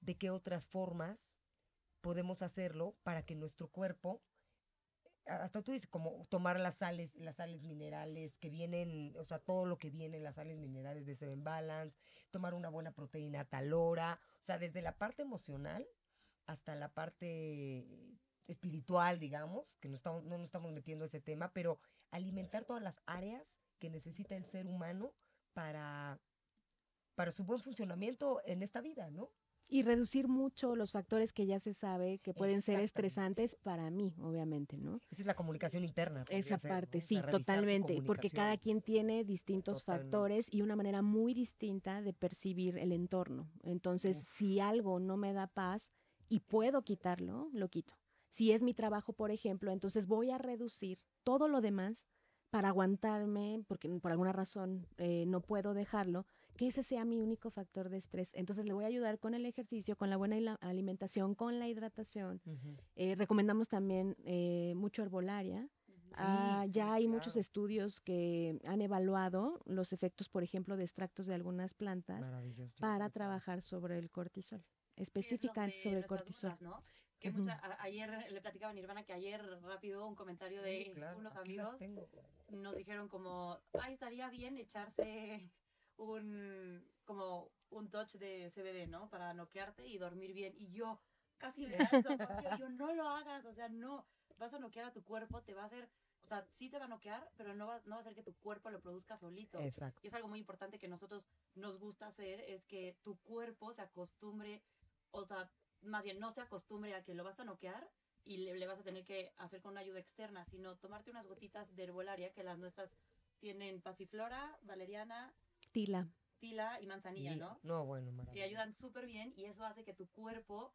S1: ¿de qué otras formas podemos hacerlo para que nuestro cuerpo hasta tú dices como tomar las sales, las sales minerales que vienen, o sea, todo lo que viene en las sales minerales de Seven Balance, tomar una buena proteína tal hora, o sea, desde la parte emocional hasta la parte espiritual, digamos, que no estamos, no nos estamos metiendo a ese tema, pero alimentar todas las áreas que necesita el ser humano para, para su buen funcionamiento en esta vida, ¿no?
S2: Y reducir mucho los factores que ya se sabe que pueden ser estresantes para mí, obviamente, ¿no?
S1: Esa es la comunicación interna.
S2: Esa
S1: ser,
S2: parte, sí, totalmente, porque cada quien tiene distintos
S1: Totalmente.
S2: factores y una manera muy distinta de percibir el entorno. Entonces,
S1: Uf.
S2: si algo no me da paz y puedo quitarlo, lo quito. Si es mi trabajo, por ejemplo, entonces voy a reducir todo lo demás para aguantarme, porque por alguna razón eh, no puedo dejarlo, que ese sea mi único factor de estrés. Entonces le voy a ayudar con el ejercicio, con la buena alimentación, con la hidratación. Eh, recomendamos también eh, mucho herbolaria. Ah,
S1: sí,
S2: ya hay muchos estudios que han evaluado los efectos, por ejemplo, de extractos de algunas plantas para trabajar sobre el cortisol, específicamente sobre el cortisol.
S3: dudas, ¿no? Que
S2: Ujú.
S3: mucha- a- ayer le platicaba a Nirvana que ayer rápido un comentario de
S1: Sí, claro,
S3: unos amigos nos dijeron como, ay, estaría bien echarse un, como un touch de CBD, ¿no? Para noquearte y dormir bien. Y yo casi me eso, tío, yo no lo hagas, o sea, no. vas a noquear a tu cuerpo, te va a hacer, o sea, sí te va a noquear, pero no va, no va a hacer que tu cuerpo lo produzca solito.
S1: Exacto.
S3: Y es algo muy importante que nosotros nos gusta hacer, es que tu cuerpo se acostumbre, o sea, más bien no se acostumbre a que lo vas a noquear y le, le vas a tener que hacer con una ayuda externa, sino tomarte unas gotitas de herbolaria, que las nuestras tienen pasiflora, valeriana,
S2: Tila.
S3: tila y manzanilla,
S1: Y-
S3: ¿no?
S1: No, bueno,
S3: Y
S1: maravilloso.
S3: ayudan súper bien y eso hace que tu cuerpo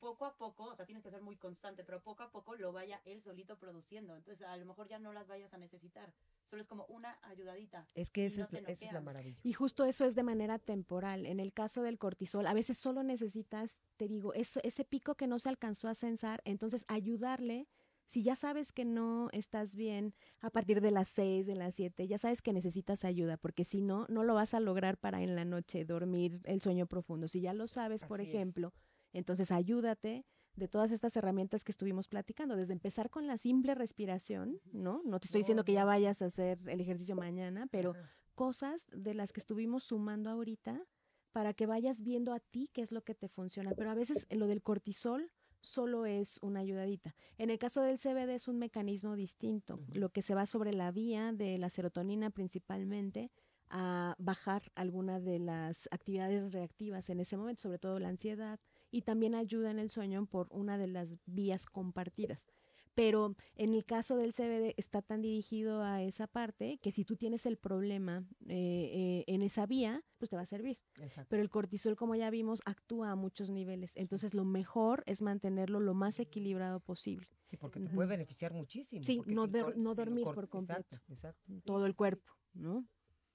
S3: poco a poco, o sea, tienes que ser muy constante, pero poco a poco lo vaya él solito produciendo. Entonces, a lo mejor ya no las vayas a necesitar. Solo es como una ayudadita.
S1: Es que
S3: y
S1: esa,
S3: no
S1: es, la- esa es la maravilla.
S2: Y justo eso es de manera temporal. En el caso del cortisol, a veces solo necesitas, te digo, eso, ese pico que no se alcanzó a censar, entonces ayudarle. Si ya sabes que no estás bien a partir de las 6, de las 7, ya sabes que necesitas ayuda, porque si no, no lo vas a lograr para en la noche dormir el sueño profundo. Si ya lo sabes, por
S1: es.
S2: ejemplo, entonces ayúdate de todas estas herramientas que estuvimos platicando, desde empezar con la simple respiración, ¿no? No te estoy diciendo que ya vayas a hacer el ejercicio mañana, pero cosas de las que estuvimos sumando ahorita para que vayas viendo a ti qué es lo que te funciona. Pero a veces lo del cortisol solo es una ayudadita. En el caso del CBD es un mecanismo distinto, lo que se va sobre la vía de la serotonina principalmente a bajar alguna de las actividades reactivas en ese momento, sobre todo la ansiedad, y también ayuda en el sueño por una de las vías compartidas. Pero en el caso del CBD está tan dirigido a esa parte que si tú tienes el problema eh, eh, en esa vía, pues te va a servir.
S1: Exacto.
S2: Pero el cortisol, como ya vimos, actúa a muchos niveles. Entonces lo mejor es mantenerlo lo más equilibrado posible.
S1: Sí, porque te puede beneficiar muchísimo.
S2: Sí, no dor- dormir por completo.
S1: Exacto,
S2: Todo el cuerpo, ¿no?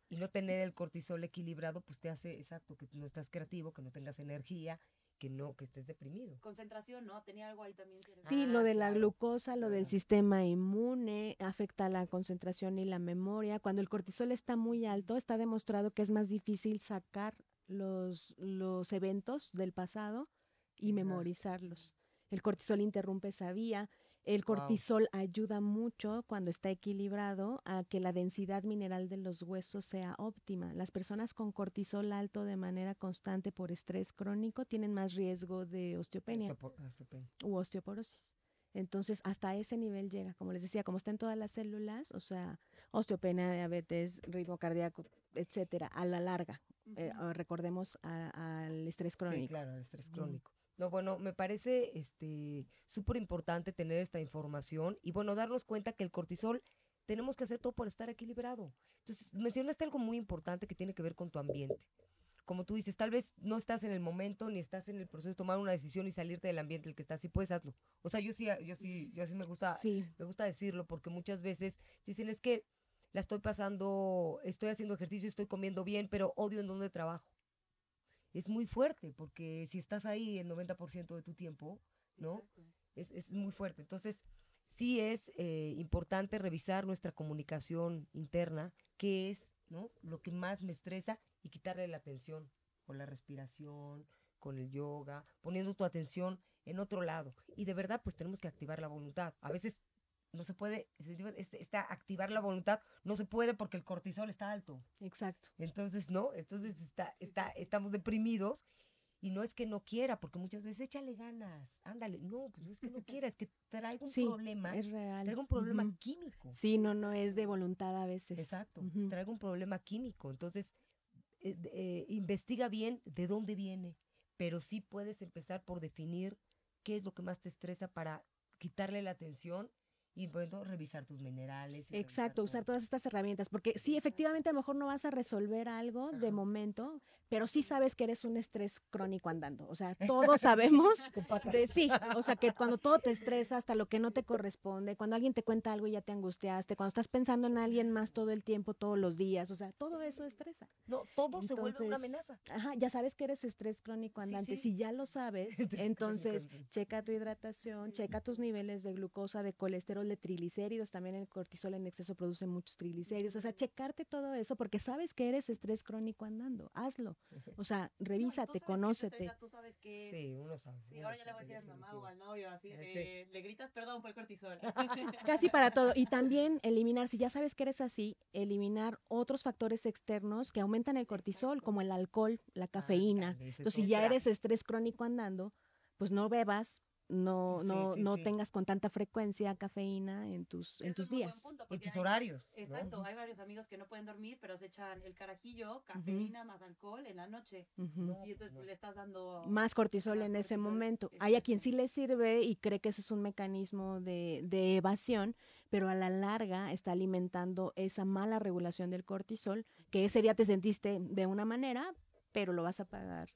S1: Y no tener el cortisol equilibrado, pues te hace, exacto, que no estás creativo, que no tengas energía, que no, que estés deprimido.
S3: Concentración, ¿no? Tenía algo ahí también. que
S2: Sí,
S1: Ah,
S2: lo de la glucosa, lo del sistema inmune, afecta la concentración y la memoria. Cuando el cortisol está muy alto, está demostrado que es más difícil sacar los, los eventos del pasado y memorizarlos. El cortisol interrumpe esa vía. El cortisol ayuda mucho cuando está equilibrado a que la densidad mineral de los huesos sea óptima. Las personas con cortisol alto de manera constante por estrés crónico tienen más riesgo de osteopenia u osteoporosis. Entonces, hasta ese nivel llega, como les decía, como está en todas las células, o sea, osteopenia, diabetes, ritmo cardíaco, etcétera, a la larga. Eh, recordemos a- al estrés crónico.
S1: Sí, claro, el estrés crónico. No, bueno, me parece este súper importante tener esta información y bueno, darnos cuenta que el cortisol tenemos que hacer todo por estar equilibrado. Entonces, mencionaste algo muy importante que tiene que ver con tu ambiente. Como tú dices, tal vez no estás en el momento ni estás en el proceso de tomar una decisión y salirte del ambiente en el que estás, sí puedes hazlo. O sea, yo sí, yo sí, yo sí me gusta,
S2: Sí,
S1: me gusta decirlo porque muchas veces dicen es que la estoy pasando, estoy haciendo ejercicio, estoy comiendo bien, pero odio en donde trabajo. Es muy fuerte porque si estás ahí el 90% de tu tiempo, ¿no? Es, es muy fuerte. Entonces, sí es eh, importante revisar nuestra comunicación interna, qué es ¿no? lo que más me estresa y quitarle la atención con la respiración, con el yoga, poniendo tu atención en otro lado. Y de verdad, pues tenemos que activar la voluntad. A veces no se puede, esta activar la voluntad no se puede porque el cortisol está alto.
S2: exacto.
S1: Entonces, ¿no? Entonces está, está, estamos deprimidos y no es que no quiera, porque muchas veces échale ganas, ándale. No, pues no es que no quiera, es que traigo un
S2: Sí,
S1: problema,
S2: Es real.
S1: traigo un problema químico.
S2: Sí, no, no es de voluntad a veces.
S1: Exacto,
S2: Ujú.
S1: traigo un problema químico. Entonces, eh, eh, investiga bien de dónde viene, pero sí puedes empezar por definir qué es lo que más te estresa para quitarle la atención y bueno, revisar tus minerales.
S2: Exacto, usar
S1: todo.
S2: todas estas herramientas, porque sí, efectivamente a lo mejor no vas a resolver algo de momento, pero sí sabes que eres un estrés crónico andando. O sea, todos sabemos de sí, o sea, que cuando todo te estresa, hasta lo que no te corresponde, cuando alguien te cuenta algo y ya te angustiaste, cuando estás pensando en alguien más todo el tiempo, todos los días, o sea, todo eso estresa.
S1: No, todo se vuelve una amenaza.
S2: Ajá, ya sabes que eres estrés crónico andante.
S1: sí.
S2: Si ya lo sabes, entonces checa tu hidratación, checa tus niveles de glucosa, de colesterol, de triglicéridos. También el cortisol en exceso produce muchos triglicéridos. O sea, checarte todo eso porque sabes que eres estrés crónico andando. Hazlo. O sea,
S3: No,
S2: revísate,
S3: que te
S2: conócete.
S3: estresa, Tú sabes que
S1: Sí, uno sabe.
S3: Sí,
S1: uno
S3: ahora ya le voy a
S1: sabe,
S3: decir a mi mamá o al novio, así,
S1: Eh,
S3: le gritas, perdón, fue el cortisol.
S2: Casi para todo. Y también eliminar, si ya sabes que eres así, eliminar otros factores externos que aumentan el cortisol,
S3: Exacto.
S2: como el alcohol, la cafeína.
S1: Ese es
S2: Entonces, si ya eres estrés crónico andando, pues no bebas no,
S1: Sí,
S2: no,
S1: sí,
S2: no
S1: sí.
S2: tengas con tanta frecuencia cafeína en tus, en
S3: Eso
S2: tus días.
S3: punto,
S1: En tus
S3: hay-
S1: horarios. ¿no?
S3: Exacto, hay varios amigos que no pueden dormir, pero se echan el carajillo, cafeína más alcohol en la noche.
S2: Ujú.
S1: No,
S3: Y entonces
S1: no.
S3: le estás dando...
S2: Más cortisol
S3: Más
S2: en ese
S3: cortisol,
S2: momento. Hay a quien sí
S3: exacto.
S2: le sirve y cree que ese es un mecanismo de, de evasión, pero a la larga está alimentando esa mala regulación del cortisol, que ese día te sentiste de una manera, pero lo vas a pagar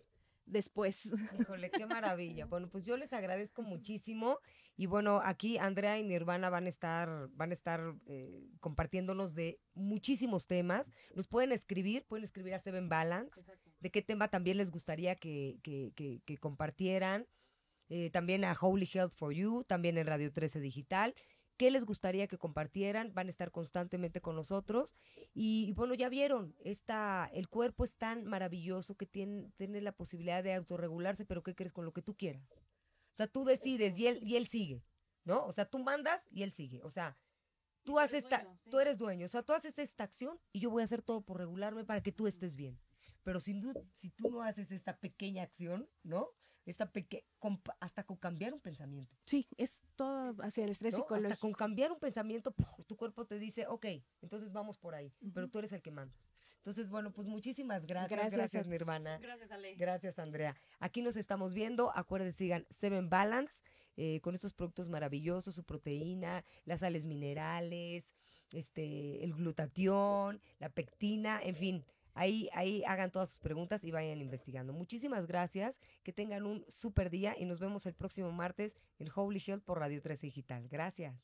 S2: después.
S1: Híjole, qué maravilla. Bueno, pues yo les agradezco muchísimo. Y bueno, aquí Andrea y Nirvana van a estar, van a estar eh, compartiéndonos de muchísimos temas. Nos pueden escribir, pueden escribir a Seven Balance.
S3: Exacto.
S1: de qué tema también les gustaría que, que- que- que compartieran. Eh, también a Holy Health for You, también en Radio 13 Digital. ¿Qué les gustaría que compartieran? Van a estar constantemente con nosotros. Y, y bueno, ya vieron, esta, el cuerpo es tan maravilloso que tiene, tiene la posibilidad de autorregularse, pero ¿qué crees? Con lo que tú quieras. O sea, tú decides y él, y él sigue, ¿no? O sea, tú mandas y él sigue. O sea, tú haces esta,
S3: dueño, sí.
S1: tú eres dueño. O sea, tú haces esta acción y yo voy a hacer todo por regularme para que tú estés bien. Pero sin duda, si tú no haces esta pequeña acción, ¿no? Esta peque con- hasta con cambiar un pensamiento.
S2: Sí, es todo hacia el estrés
S1: ¿no? Hasta
S2: psicológico.
S1: con cambiar un pensamiento, ¡puf! tu cuerpo te dice, ok, entonces vamos por ahí. Pero tú eres el que mandas. Entonces, bueno, pues muchísimas gracias.
S2: Gracias
S1: Gracias, Nirvana.
S3: Gracias, Ale.
S1: Gracias, Andrea. Aquí nos estamos viendo. Acuérdense, sigan Seven Balance eh, con estos productos maravillosos, su proteína, las sales minerales, este, el glutatión, la pectina, en fin. Ahí, ahí hagan todas sus preguntas y vayan investigando. Muchísimas gracias. Que tengan un super día y nos vemos el próximo martes en Holy Health por Radio 13 Digital. Gracias.